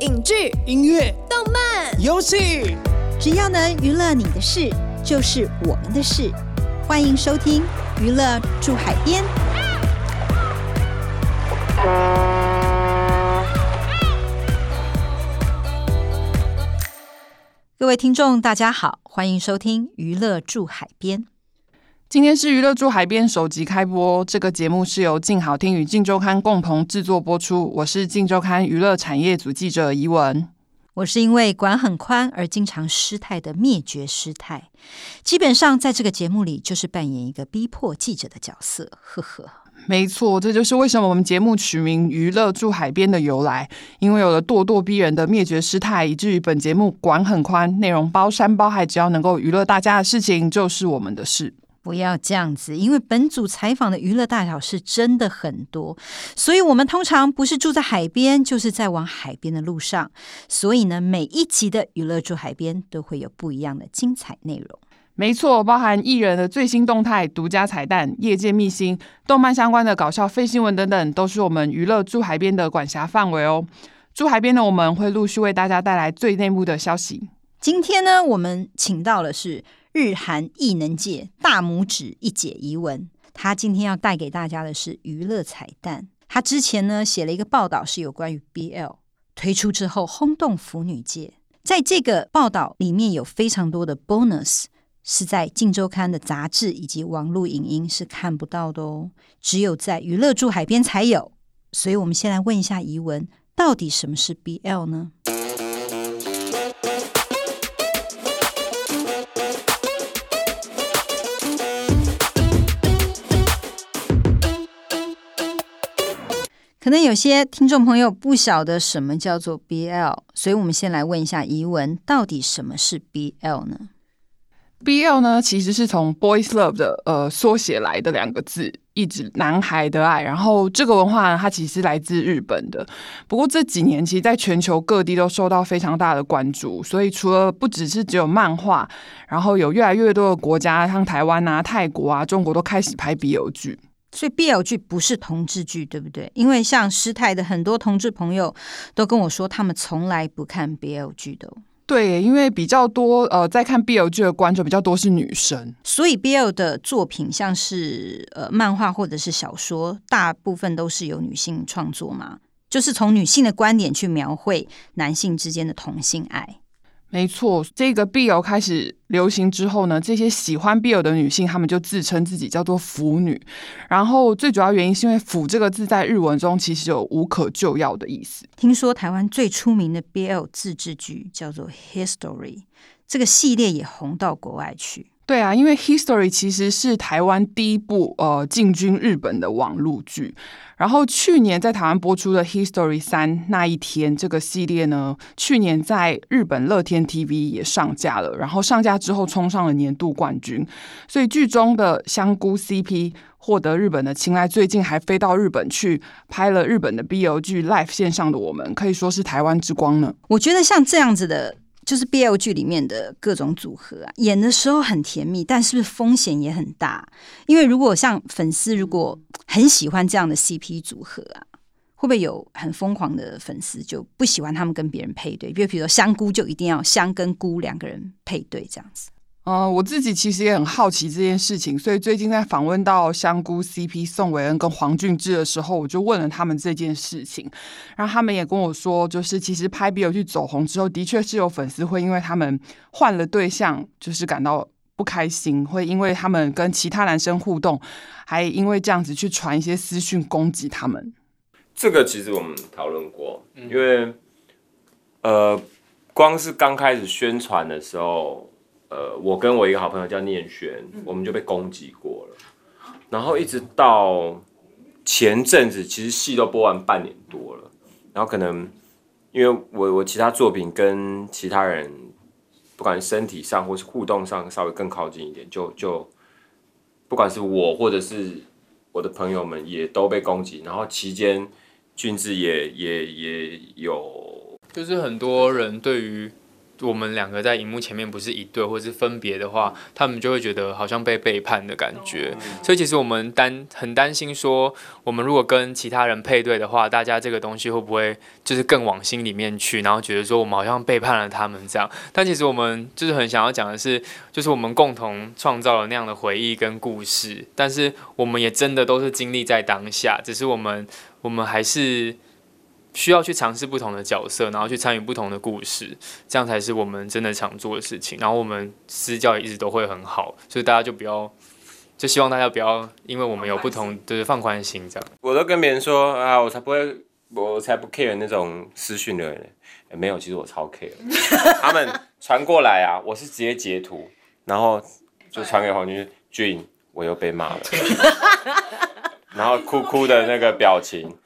影剧、音乐、动漫、游戏，只要能娱乐你的事，就是我们的事。欢迎收听《娱乐住海边》。各位听众，大家好，欢迎收听《娱乐住海边》。今天是娱乐住海边首集开播，这个节目是由静好听与静周刊共同制作播出。我是静周刊娱乐产业组记者怡文。我是因为管很宽而经常失态的灭绝师太，基本上在这个节目里就是扮演一个逼迫记者的角色。呵呵，没错，这就是为什么我们节目取名《娱乐住海边》的由来。因为有了咄咄逼人的灭绝师太，以至于本节目管很宽，内容包山包海，只要能够娱乐大家的事情，就是我们的事。不要这样子，因为本组采访的娱乐大小事真的很多，所以我们通常不是住在海边，就是在往海边的路上。所以呢，每一集的娱乐住海边都会有不一样的精彩内容。没错，包含艺人的最新动态、独家彩蛋、业界秘辛、动漫相关的搞笑废新闻等等，都是我们娱乐住海边的管辖范围哦。住海边的我们会陆续为大家带来最内幕的消息。今天呢，我们请到的是。日韩艺能界大拇指一解疑文，他今天要带给大家的是娱乐彩蛋。他之前呢写了一个报道，是有关于 BL 推出之后轰动腐女界。在这个报道里面有非常多的 bonus，是在《镜周刊》的杂志以及网络影音是看不到的哦，只有在娱乐住海边才有。所以，我们先来问一下疑文，到底什么是 BL 呢？可能有些听众朋友不晓得什么叫做 BL，所以我们先来问一下疑文，到底什么是 BL 呢？BL 呢，其实是从 Boys Love 的呃缩写来的两个字，意指男孩的爱。然后这个文化呢，它其实来自日本的。不过这几年，其实在全球各地都受到非常大的关注。所以除了不只是只有漫画，然后有越来越多的国家，像台湾啊、泰国啊、中国都开始拍 BL 剧。所以 BL 剧不是同志剧，对不对？因为像师太的很多同志朋友都跟我说，他们从来不看 BL 剧的。对，因为比较多呃，在看 BL 剧的观众比较多是女生，所以 BL 的作品像是呃漫画或者是小说，大部分都是由女性创作嘛，就是从女性的观点去描绘男性之间的同性爱。没错，这个 BL 开始流行之后呢，这些喜欢 BL 的女性，她们就自称自己叫做腐女。然后最主要原因是因为“腐”这个字在日文中其实有无可救药的意思。听说台湾最出名的 BL 自制剧叫做《History》，这个系列也红到国外去。对啊，因为《History》其实是台湾第一部呃进军日本的网络剧。然后去年在台湾播出的《History 三》那一天，这个系列呢，去年在日本乐天 TV 也上架了。然后上架之后冲上了年度冠军，所以剧中的香菇 CP 获得日本的青睐。最近还飞到日本去拍了日本的 BL 剧 Live 线上的我们，可以说是台湾之光呢。我觉得像这样子的。就是 BL 剧里面的各种组合啊，演的时候很甜蜜，但是不是风险也很大？因为如果像粉丝如果很喜欢这样的 CP 组合啊，会不会有很疯狂的粉丝就不喜欢他们跟别人配对？比如，比如说香菇就一定要香跟菇两个人配对这样子。嗯，我自己其实也很好奇这件事情，所以最近在访问到香菇 CP 宋伟恩跟黄俊志的时候，我就问了他们这件事情，然后他们也跟我说，就是其实拍 BL 去走红之后，的确是有粉丝会因为他们换了对象，就是感到不开心，会因为他们跟其他男生互动，还因为这样子去传一些私讯攻击他们。这个其实我们讨论过，因为呃，光是刚开始宣传的时候。呃，我跟我一个好朋友叫念轩，我们就被攻击过了。然后一直到前阵子，其实戏都播完半年多了。然后可能因为我我其他作品跟其他人，不管身体上或是互动上稍微更靠近一点，就就不管是我或者是我的朋友们，也都被攻击。然后期间俊志也也也有，就是很多人对于。我们两个在荧幕前面不是一对，或是分别的话，他们就会觉得好像被背叛的感觉。所以其实我们担很担心说，我们如果跟其他人配对的话，大家这个东西会不会就是更往心里面去，然后觉得说我们好像背叛了他们这样？但其实我们就是很想要讲的是，就是我们共同创造了那样的回忆跟故事，但是我们也真的都是经历在当下，只是我们我们还是。需要去尝试不同的角色，然后去参与不同的故事，这样才是我们真的常做的事情。然后我们私教也一直都会很好，所以大家就不要，就希望大家不要，因为我们有不同，就是放宽心这样。我都跟别人说啊，我才不会，我才不 care 那种私讯的人，没有，其实我超 care。他们传过来啊，我是直接截图，然后就传给黄军俊，我又被骂了，然后哭哭的那个表情。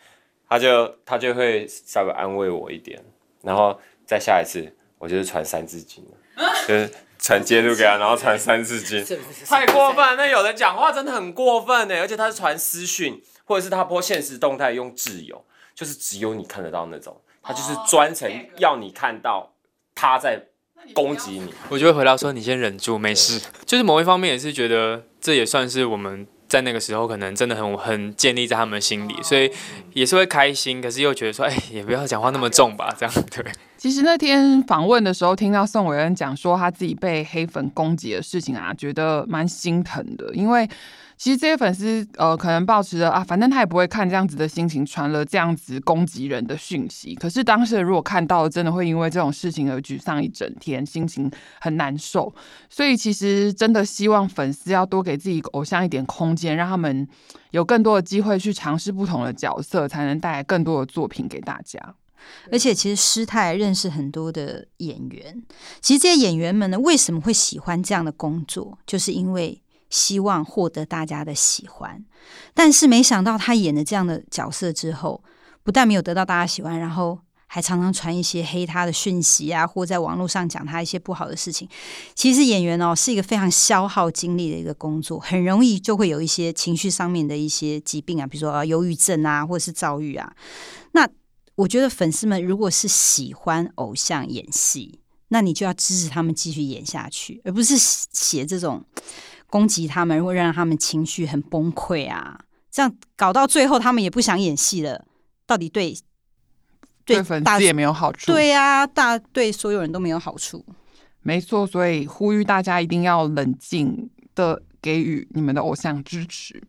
他就他就会稍微安慰我一点，然后再下一次，我就是传三字经，就是传截图给他，然后传三字经，太过分。那有人讲话真的很过分呢，而且他是传私讯，或者是他播现实动态用挚友，就是只有你看得到那种，他就是专程要你看到他在攻击你。我就会回答说：“你先忍住，没事。”就是某一方面也是觉得这也算是我们。在那个时候，可能真的很很建立在他们心里，所以也是会开心，可是又觉得说，哎，也不要讲话那么重吧，这样对。其实那天访问的时候，听到宋伟恩讲说他自己被黑粉攻击的事情啊，觉得蛮心疼的，因为。其实这些粉丝，呃，可能抱持着啊，反正他也不会看这样子的心情，传了这样子攻击人的讯息。可是当时如果看到了，真的会因为这种事情而沮丧一整天，心情很难受。所以其实真的希望粉丝要多给自己偶像一点空间，让他们有更多的机会去尝试不同的角色，才能带来更多的作品给大家。而且其实师太认识很多的演员，其实这些演员们呢，为什么会喜欢这样的工作，就是因为。希望获得大家的喜欢，但是没想到他演了这样的角色之后，不但没有得到大家喜欢，然后还常常传一些黑他的讯息啊，或在网络上讲他一些不好的事情。其实演员哦是一个非常消耗精力的一个工作，很容易就会有一些情绪上面的一些疾病啊，比如说啊忧郁症啊，或者是躁郁啊。那我觉得粉丝们如果是喜欢偶像演戏，那你就要支持他们继续演下去，而不是写这种。攻击他们，会让他们情绪很崩溃啊！这样搞到最后，他们也不想演戏了。到底对对粉丝也没有好处，对呀，大对所有人都没有好处。没错，所以呼吁大家一定要冷静的给予你们的偶像支持。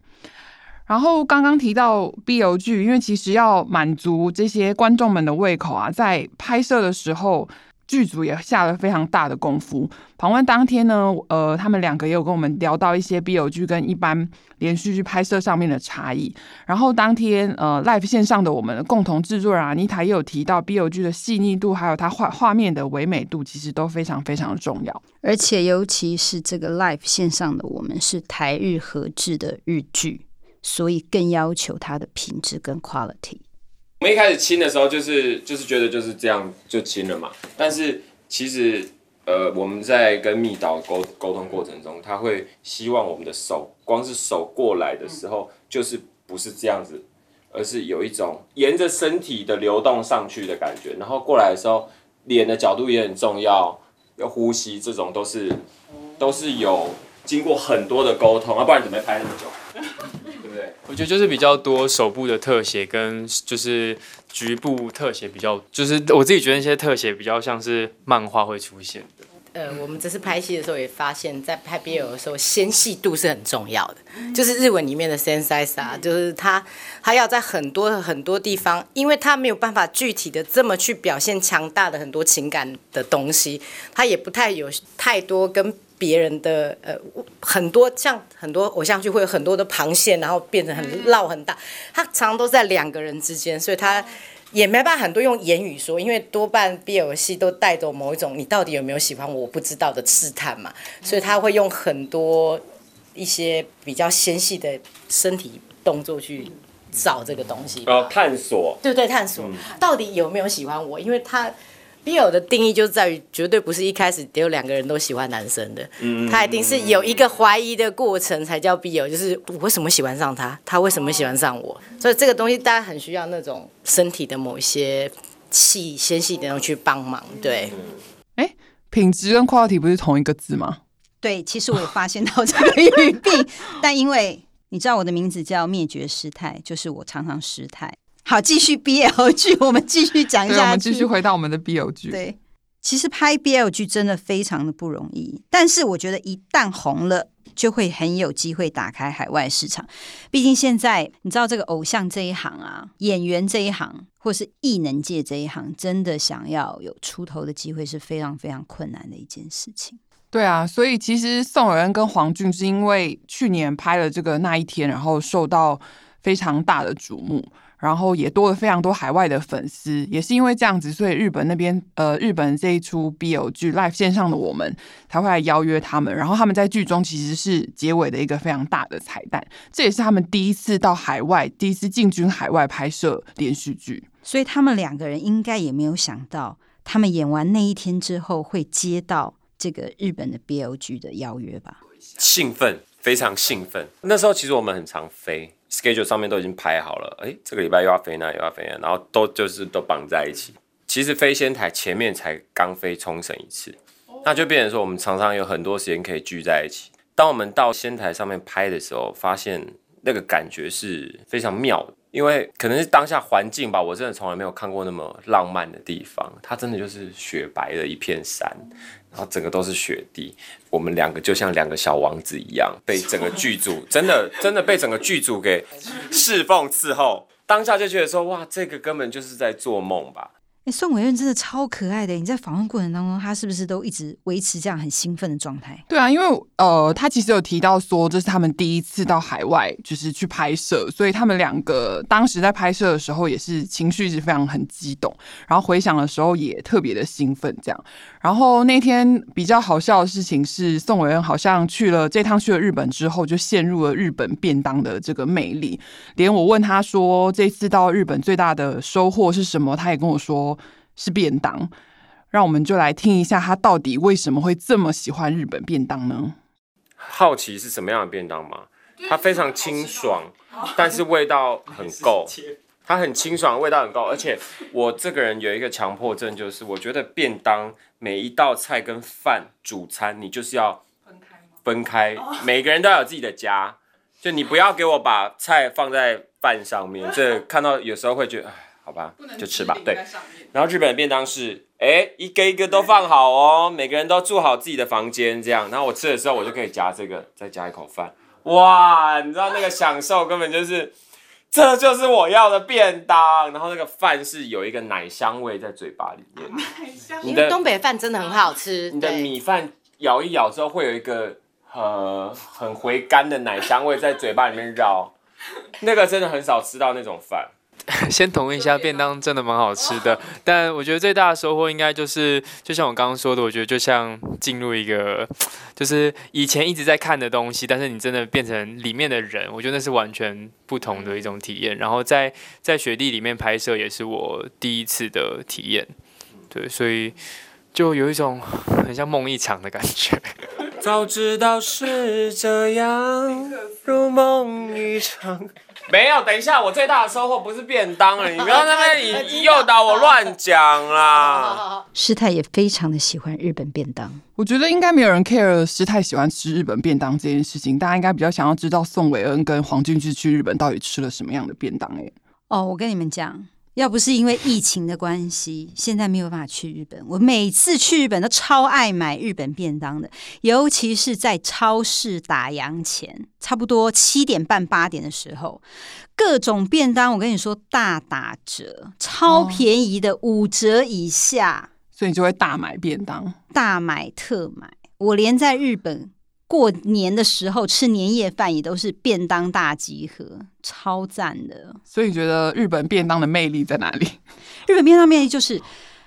然后刚刚提到 BL 剧，因为其实要满足这些观众们的胃口啊，在拍摄的时候。剧组也下了非常大的功夫。访问当天呢，呃，他们两个也有跟我们聊到一些 BL 剧跟一般连续剧拍摄上面的差异。然后当天呃，live 线上的我们的共同制作人阿妮塔也有提到，BL 剧的细腻度还有它画画面的唯美度，其实都非常非常重要。而且尤其是这个 live 线上的我们是台日合制的日剧，所以更要求它的品质跟 quality。我们一开始亲的时候，就是就是觉得就是这样就亲了嘛。但是其实，呃，我们在跟蜜导沟沟通过程中，他会希望我们的手，光是手过来的时候，就是不是这样子，而是有一种沿着身体的流动上去的感觉。然后过来的时候，脸的角度也很重要，要呼吸，这种都是都是有经过很多的沟通啊，不然怎么拍那么久？我觉得就是比较多手部的特写跟就是局部特写比较，就是我自己觉得那些特写比较像是漫画会出现的。呃，我们这次拍戏的时候也发现，在拍 BL 的时候，纤细度是很重要的。就是日文里面的 sense 啊，就是他他要在很多很多地方，因为他没有办法具体的这么去表现强大的很多情感的东西，他也不太有太多跟。别人的呃很多像很多偶像剧会有很多的螃蟹，然后变成很绕很大，他常常都在两个人之间，所以他也没办法很多用言语说，因为多半 BL 戏都带着某一种你到底有没有喜欢我不知道的试探嘛，所以他会用很多一些比较纤细的身体动作去找这个东西，哦，探索，对对，探索到底有没有喜欢我，因为他。BL 的定义就在于绝对不是一开始只有两个人都喜欢男生的，他一定是有一个怀疑的过程才叫 BL，就是我为什么喜欢上他，他为什么喜欢上我，所以这个东西大家很需要那种身体的某一些细纤细的东西去帮忙。对，哎，品质跟 quality 不是同一个字吗？对，其实我有发现到这个语病，但因为你知道我的名字叫灭绝师太，就是我常常失态。好，继续 BL 剧，我们继续讲对，我下们继续。回到我们的 BL 剧。对，其实拍 BL 剧真的非常的不容易，但是我觉得一旦红了，就会很有机会打开海外市场。毕竟现在你知道这个偶像这一行啊，演员这一行，或是艺能界这一行，真的想要有出头的机会是非常非常困难的一件事情。对啊，所以其实宋伟恩跟黄俊是因为去年拍了这个那一天，然后受到非常大的瞩目，然后也多了非常多海外的粉丝，也是因为这样子，所以日本那边呃，日本这一出 BL 剧 live 线上的我们才会来邀约他们，然后他们在剧中其实是结尾的一个非常大的彩蛋，这也是他们第一次到海外，第一次进军海外拍摄连续剧。所以他们两个人应该也没有想到，他们演完那一天之后会接到这个日本的 BL 剧的邀约吧？兴奋，非常兴奋。那时候其实我们很常飞，schedule 上面都已经排好了，哎，这个礼拜又要飞那，又要飞，然后都就是都绑在一起。其实飞仙台前面才刚飞冲绳一次，那就变成说我们常常有很多时间可以聚在一起。当我们到仙台上面拍的时候，发现那个感觉是非常妙的，因为可能是当下环境吧，我真的从来没有看过那么浪漫的地方。它真的就是雪白的一片山，然后整个都是雪地。我们两个就像两个小王子一样，被整个剧组真的真的被整个剧组给侍奉伺候。当下就觉得说，哇，这个根本就是在做梦吧。哎，宋伟任真的超可爱的。你在访问过程当中，他是不是都一直维持这样很兴奋的状态？对啊，因为呃，他其实有提到说这是他们第一次到海外，就是去拍摄，所以他们两个当时在拍摄的时候也是情绪是非常很激动，然后回想的时候也特别的兴奋，这样。然后那天比较好笑的事情是，宋伟恩好像去了这趟去了日本之后，就陷入了日本便当的这个魅力。连我问他说这次到日本最大的收获是什么，他也跟我说是便当。让我们就来听一下他到底为什么会这么喜欢日本便当呢？好奇是什么样的便当吗？它非常清爽，但是味道很够。它很清爽，味道很够，而且我这个人有一个强迫症，就是我觉得便当每一道菜跟饭主餐，你就是要分开，每个人都要有自己的家，就你不要给我把菜放在饭上面，这看到有时候会觉得，哎，好吧，就吃吧，对。然后日本的便当是，哎，一个一个都放好哦，每个人都住好自己的房间，这样。然后我吃的时候，我就可以夹这个，再加一口饭，哇，你知道那个享受根本就是。这就是我要的便当，然后那个饭是有一个奶香味在嘴巴里面，你的因为东北饭真的很好吃，你的米饭咬一咬之后，会有一个呃很回甘的奶香味在嘴巴里面绕，那个真的很少吃到那种饭。先同意一下，便当真的蛮好吃的，但我觉得最大的收获应该就是，就像我刚刚说的，我觉得就像进入一个，就是以前一直在看的东西，但是你真的变成里面的人，我觉得那是完全不同的一种体验。然后在在雪地里面拍摄也是我第一次的体验，对，所以就有一种很像梦一场的感觉。早知道是这样，如梦一场。没有，等一下，我最大的收获不是便当了，你不要在那边引诱导我乱讲啦。师太也非常的喜欢日本便当。我觉得应该没有人 care 师太喜欢吃日本便当这件事情，大家应该比较想要知道宋伟恩跟黄俊之去日本到底吃了什么样的便当、欸。哦，我跟你们讲，要不是因为疫情的关系，现在没有办法去日本。我每次去日本都超爱买日本便当的，尤其是在超市打烊前，差不多七点半八点的时候，各种便当我跟你说大打折，超便宜的五折以下，所以你就会大买便当。大买特买。我连在日本。过年的时候吃年夜饭也都是便当大集合，超赞的。所以你觉得日本便当的魅力在哪里？日本便当魅力就是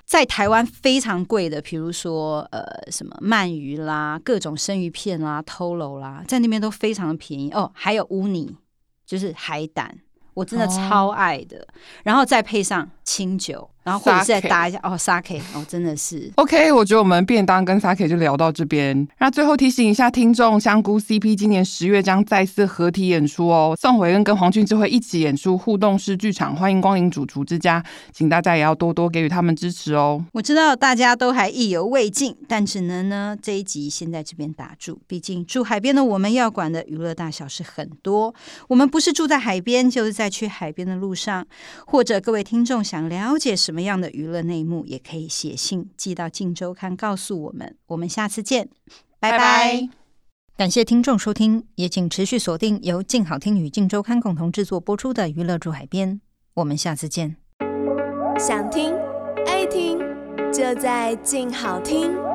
在台湾非常贵的，比如说呃什么鳗鱼啦、各种生鱼片啦、Tolo 啦，在那边都非常的便宜哦。还有乌尼，就是海胆，我真的超爱的。然后再配上清酒，然后或者是再搭一下哦，sake 哦，真的是 OK，我觉得我们便当跟 Sake 就聊到这边。那最后提醒一下听众，香菇 CP 今年十月将再次合体演出哦，宋慧恩跟黄俊智会一起演出互动式剧场，欢迎光临主厨之家，请大家也要多多给予他们支持哦。我知道大家都还意犹未尽，但只能呢这一集先在这边打住。毕竟住海边的我们要管的娱乐大小是很多。我们不是住在海边，就是在去海边的路上。或者各位听众想了解什么样的娱乐内幕，也可以写信寄到《镜周刊》告诉我们。我们下次见，拜拜感谢听众收听，也请持续锁定由静好听与静周刊共同制作播出的《娱乐驻海边》。我们下次见。想听爱听，就在静好听。